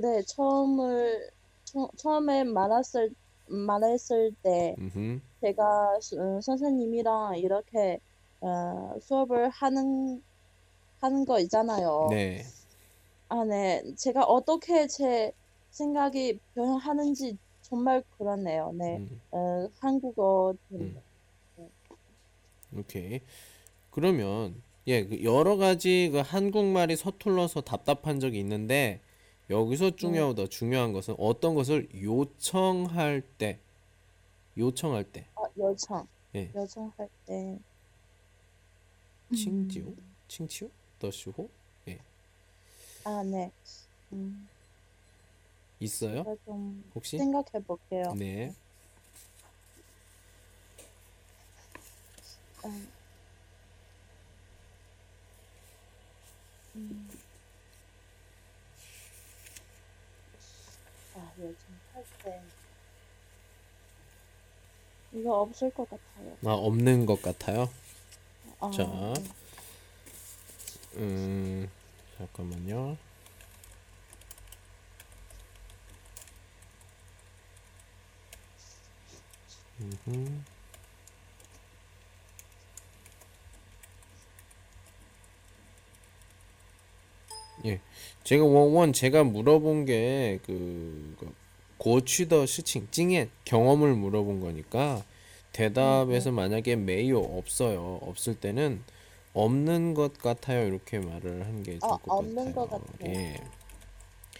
그래, 처음을, 처, 처음에 말했을, 말했을 때, 음흠. 제가 수- 어, 선생님이랑 이렇게, 어, 수업을 하는, 하는 거 있잖아요. 네. 아, 네. 제가 어떻게 제 생각이 변화하는지 정말 그렇네요. 네. 음, 어, 한국어, 음. 오케이. 그러면 예, 그 여러 가지 그 한국말이 서툴러서 답답한 적이 있는데 여기서 중요하고 더 중요한 것은 어떤 것을 요청할 때 요청할 때 아, 요청. 예. 요청할 때. 칭지오 칭치오 더시호 예 아, 네. 음, 있어요 제가 좀 혹시 생각해 볼게요. 네 음. 음. 요청할 때. 이거 없을 것 같아요. 아, 없는 것 같아요 아, 자. 네. 음 잠깐만요 음 예, 제가 원원 제가 물어본 게그 고취더 시칭 찡엔 경험을 물어본 거니까 대답에서 만약에 메이오 없어요 없을 때는 없는 것 같아요 이렇게 말을 하는 게 좋을 아, 것 없는 것 같아요. 같아요. 예.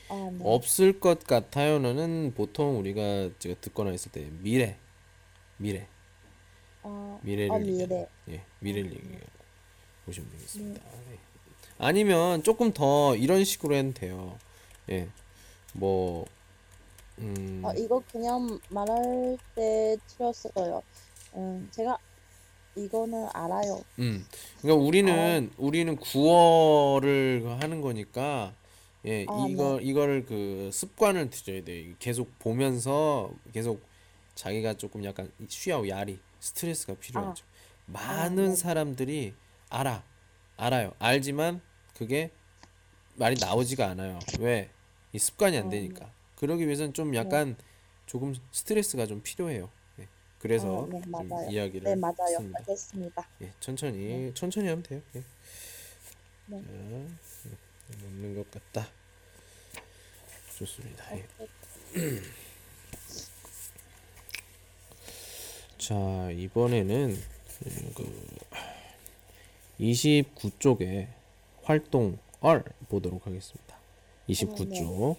아, 네. 없을 것 같아요는 보통 우리가 제가 듣거나 했을 때 미래, 미래, 아, 미래를 아, 얘기하는 미래. 예, 미래를 얘기해 보시면 되겠습니다. 네. 아니면 조금 더 이런 식으로 해도 돼요. 예, 뭐, 음, 아, 이거 그냥 말할 때 들었어요. 음, 제가 이거는 알아요. 음, 그러니까 우리는 우리는 구어를 하는 거니까 예, 아, 이거 이거를 그 습관을 들여야 돼. 계속 보면서 계속 자기가 조금 약간 쉬하고 야리 스트레스가 필요하죠. 많은 네. 사람들이 알아, 알아요, 알지만 그게 말이 나오지가 않아요. 왜? 이 습관이 안 아, 되니까. 그러기 위해서는 좀 약간 조금 스트레스가 좀 필요해요. 네. 그래서 아, 네, 좀. 이야기를 네, 맞아요. 했습니다. 알겠습니다. 예, 천천히 천천히 하면 돼요. 예. 네. 자, 음, 없는 것 같다. 좋습니다. 예. 자, 이번에는 음, 그 29쪽에 활동 R 보도록 하겠습니다. 29쪽. 어,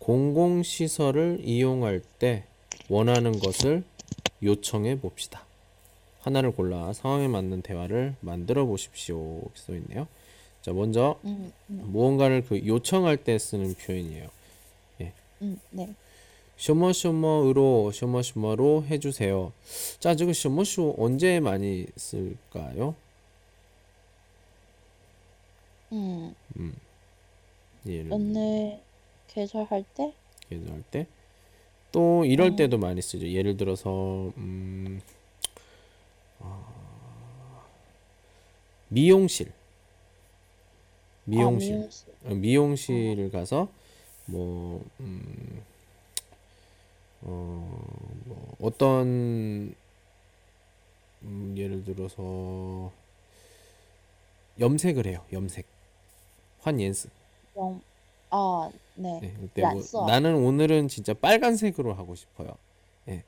공공시설을 이용할 때 원하는 것을 요청해 봅시다. 하나를 골라 상황에 맞는 대화를 만들어 보십시오. 써 있네요. 자, 먼저 음, 음. 무언가를 그 요청할 때 쓰는 표현이에요. 예. 음, 네. 쇼머쇼머으로 쇼머쇼머로 해주세요. 자, 저거 쇼머쇼 언제 많이 쓸까요? 음, 예를 오늘 개설할 때? 계산할 때. 또 이럴 어. 때도 많이 쓰죠. 예를 들어서 음, 아, 미용실. 미용실. 아, 미용실. 어, 미용실 을 가서 뭐, 음, 어, 뭐 어떤 음, 예를 들어서 염색을 해요. 염색. 환옌스. 영, 아, 네. 네, 그때 뭐. 나는 오늘은 진짜 빨간색으로 하고 싶어요. 예.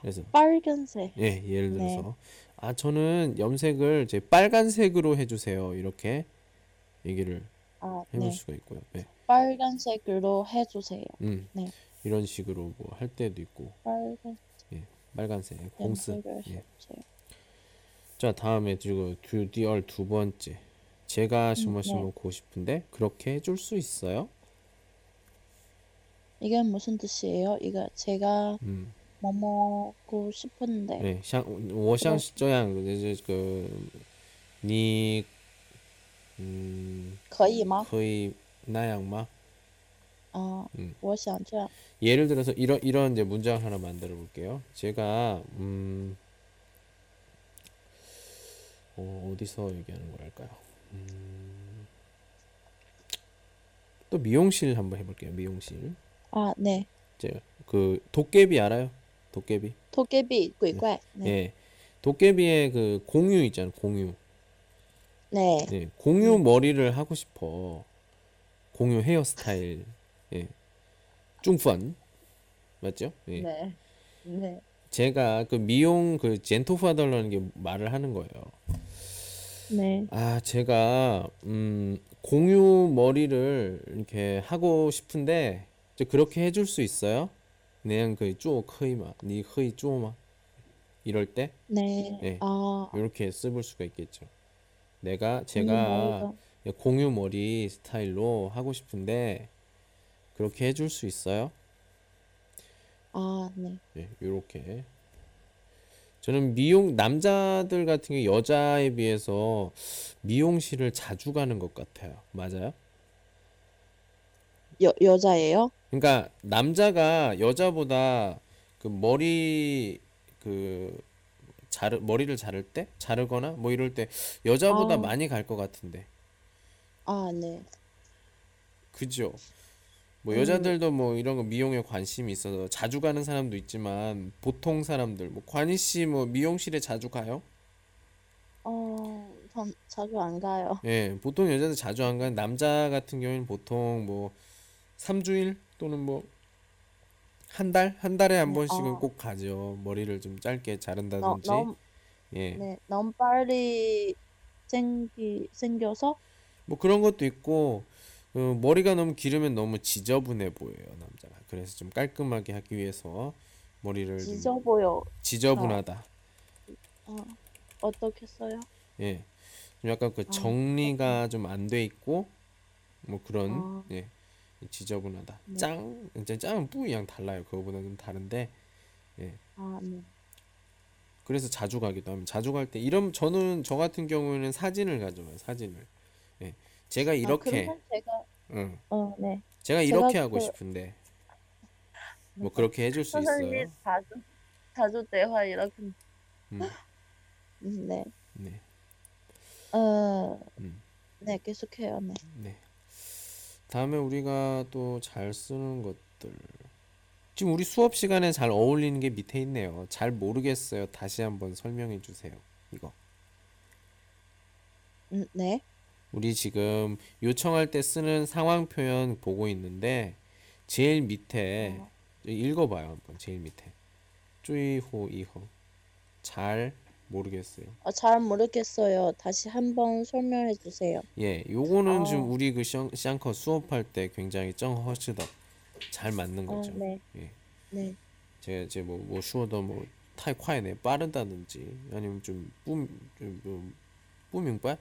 그래서 빨간색. 예, 예를 네. 들어서 아, 저는 염색을 제 빨간색으로 해 주세요. 이렇게 얘기를 아, 해볼 네. 수가 있고요. 예. 빨간색으로 해주세요. 음, 네. 이런 식으로 뭐 할 때도 있고 빨간 빨간색, 홍스. 염색을 예. 해주세요. 자, 다음에 두 디얼 두 번째. 제가 음, 심어 심어 네. 고 싶은데 그렇게 해줄 수 있어요? 이게 무슨 뜻이에요? 이거 제가 嗯 뭐 먹고 싶은데 哎，像我像是这样，这这个你嗯可以吗？可以那样吗？ 아, 음. 我想这样. 예를 들어서 이런 이런 이제 문장 하나 만들어 볼게요. 제가 음 어, 어디서 얘기하는 거랄까요? 음, 또 미용실 한번 해볼게요. 미용실. 아, 네. 제가 그 도깨비 알아요? 도깨비. 도깨비, 鬼怪. 네. 예. 도깨비의 그 공유 있잖아요. 공유. 네. 예. 공유 음. 머리를 하고 싶어. 공유 헤어스타일. 예. 중펀. 맞죠? 예. 네. 네. 제가 그 미용 그 젠토파더라는 게 말을 하는 거예요. 네. 아, 제가 음 공유 머리를 이렇게 하고 싶은데 저 그렇게 해줄 수 있어요? 그냥 그 쪼, 커이마, 니 허이 쪼마 이럴 때 네. 예. 아, 이렇게 써볼 수가 있겠죠. 내가 공유 제가 머리가- 공유 머리 스타일로 하고 싶은데 그렇게 해줄 수 있어요? 아, 네. 예, 요렇게. 저는 미용 남자들 같은 경우 여자에 비해서 미용실을 자주 가는 것 같아요. 맞아요? 여, 여자예요? 그러니까 남자가 여자보다 그 머리 그 자르 머리를 자를 때 자르거나 뭐 이럴 때 여자보다 아. 많이 갈 것 같은데. 아, 네. 그죠? 뭐 음. 여자들도 뭐 이런 거 미용에 관심이 있어서 자주 가는 사람도 있지만 보통 사람들 뭐 관희 씨 뭐 미용실에 자주 가요? 어, 전 자주 안 가요. 예, 보통 여자들 자주 안 가는 남자 같은 경우에는 보통 뭐 3주일 또는 뭐 한 달? 한 달에 한 네, 번씩은 어. 꼭 가죠. 머리를 좀 짧게 너, 자른다든지. 너무, 예. 네, 너무 빨리 생기, 생겨서? 뭐 그런 것도 있고 어, 머리가 너무 기르면 너무 지저분해 보여요, 남자가. 그래서 좀 깔끔하게 하기 위해서 머리를 좀 지져 보여. 지저분하다. 어, 어떻게 써요? 예. 좀 약간 그 아, 정리가 좀 안 돼 있고 뭐 그런 아. 예. 지저분하다. 네. 짱, 이제 짱은 뿌이랑 달라요. 그거보다 좀 다른데 아, 네. 그래서 자주 가기도 합니다. 자주 갈 때 이런 저는 저 같은 경우에는 사진을 가져가요. 사진을. 예. 제가 아, 이렇게 그러면 제가, 응. 어, 네. 제가 이렇게 제가 하고 그- 싶은데 뭐 그렇게 해줄 수 선생님 있어요. 자주, 자주 대화 이렇게, 음, 음, 네. 네, 어, 음, 네, 계속해요. 네. 네. 다음에 우리가 또 잘 쓰는 것들. 지금 우리 수업 시간에 잘 어울리는 게 밑에 있네요. 잘 모르겠어요. 다시 한번 설명해 주세요. 이거. 음, 네. 우리 지금 요청할 때 쓰는 상황 표현 보고 있는데 제일 밑에 어. 읽어봐요 한번 제일 밑에 쭈이호 이호 잘 모르겠어요 어, 잘 모르겠어요. 다시 한번 설명해 주세요. 예 요거는 어. 지금 우리 그 샹, 샹커 수업할 때 굉장히 쩡허시더 잘 맞는 어, 거죠 네. 예 네. 제가 이제 뭐, 뭐 슈어더 뭐太快네 빠르다든지 아니면 좀뿌좀 뿌명빠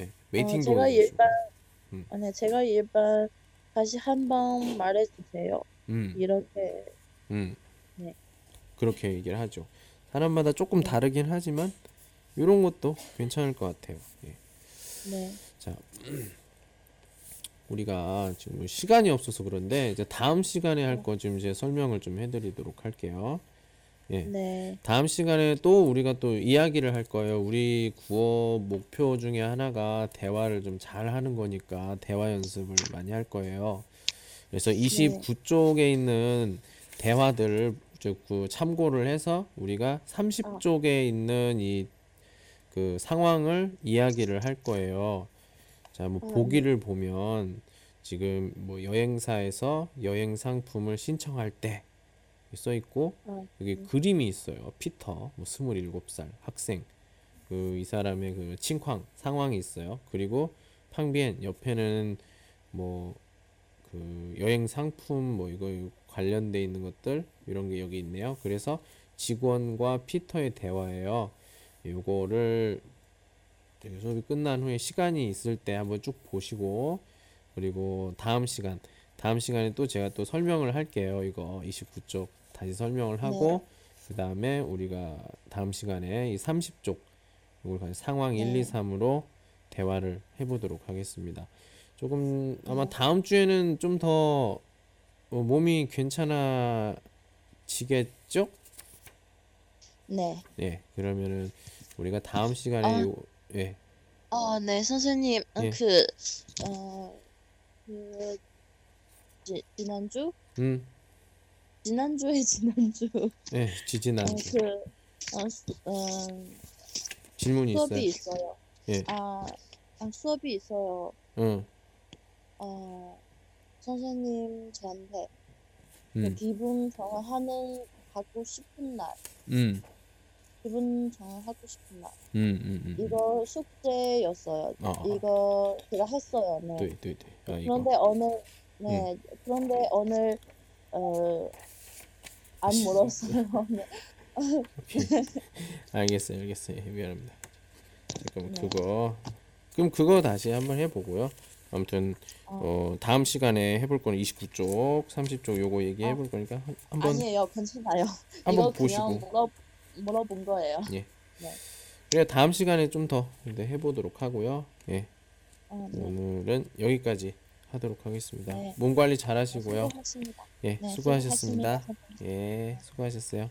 예 어, 웨이팅 제가 도는 일반, 음. 아, 네, 제가 일반 다시 한 번 말해 주세요. 음 이렇게, 음. 네. 그렇게 얘기를 하죠. 사람마다 조금 네. 다르긴 하지만 이런 것도 괜찮을 것 같아요. 예. 네. 자, 우리가 지금 시간이 없어서 그런데 이제 다음 시간에 할 거 좀 이제 설명을 좀 해드리도록 할게요. 예. 네. 다음 시간에 또 우리가 또 이야기를 할 거예요. 우리 구어 목표 중에 하나가 대화를 좀 잘 하는 거니까 대화 연습을 많이 할 거예요. 그래서 29쪽에 있는 대화들을 저그 참고를 해서 우리가 30쪽에 있는 이 그 상황을 이야기를 할 거예요. 자, 뭐 어, 보기를 보면 지금 뭐 여행사에서 여행 상품을 신청할 때 써 있고 어, 여기 그림이 있어요. 피터, 뭐 27살 학생. 그 이 사람의 그 칭황 상황이 있어요. 그리고 팡비엔 옆에는 뭐 그 여행 상품 뭐 이거 관련돼 있는 것들 이런 게 여기 있네요. 그래서 직원과 피터의 대화예요. 요거를 수업이 끝난 후에 시간이 있을 때 한번 쭉 보시고 그리고 다음 시간 다음 시간에 또 제가 또 설명을 할게요. 이거 29쪽 다시 설명을 하고 그 다음에 우리가 다음 시간에 이 30쪽 이걸 가지고 상황 1, 네. 2, 3으로 대화를 해보도록 하겠습니다. 조금 아마 다음 주에는 좀 더 몸이 괜찮아지겠죠? 네. 예, 그러면은 우리가 다음 시간에 아. 요, 예, 아, 네, 선생님. 어, 예. 그, 어, 그, 지, 지난주? 음, 지난주에 지난주. 예, 지지난 어, 주 그, 어, 수, 어, 질문이 수업이 있어요? 있어요. 예. 아, 아, 수업이 있어요. 응, 어, 선생님 저한테 그 음, 기분 정화하는 하고 싶은 날, 음, 기분 정화하고 싶은 날. 음, 음, 음. 이거 숙제였어요. 어, 어. 이거 제가 했어요. 네. 对对对，啊，一 그런데 个， 오늘 네 그런데 오늘 어, 안 물었어요. 네. 알겠어요, 알겠어요. 예, 미안합니다. 잠깐만 네. 그거, 그럼 그거 다시 한번 해보고요. 아무튼 어 다음 시간에 해볼 거는 29쪽, 30쪽 요거 얘기해 볼 거니까 한- 한번 아니에요, 괜찮아요. 한번 보시고. 물어 물어본 거예요. 예. 네. 그래 다음 시간에 좀 더 해보도록 하고요. 예, 어, 네. 오늘은 여기까지 하도록 하겠습니다. 네. 몸 관리 잘 하시고요. 수고하셨습니다. 예, 네, 수고하셨습니다. 수고하셨습니다. 예, 수고하셨어요.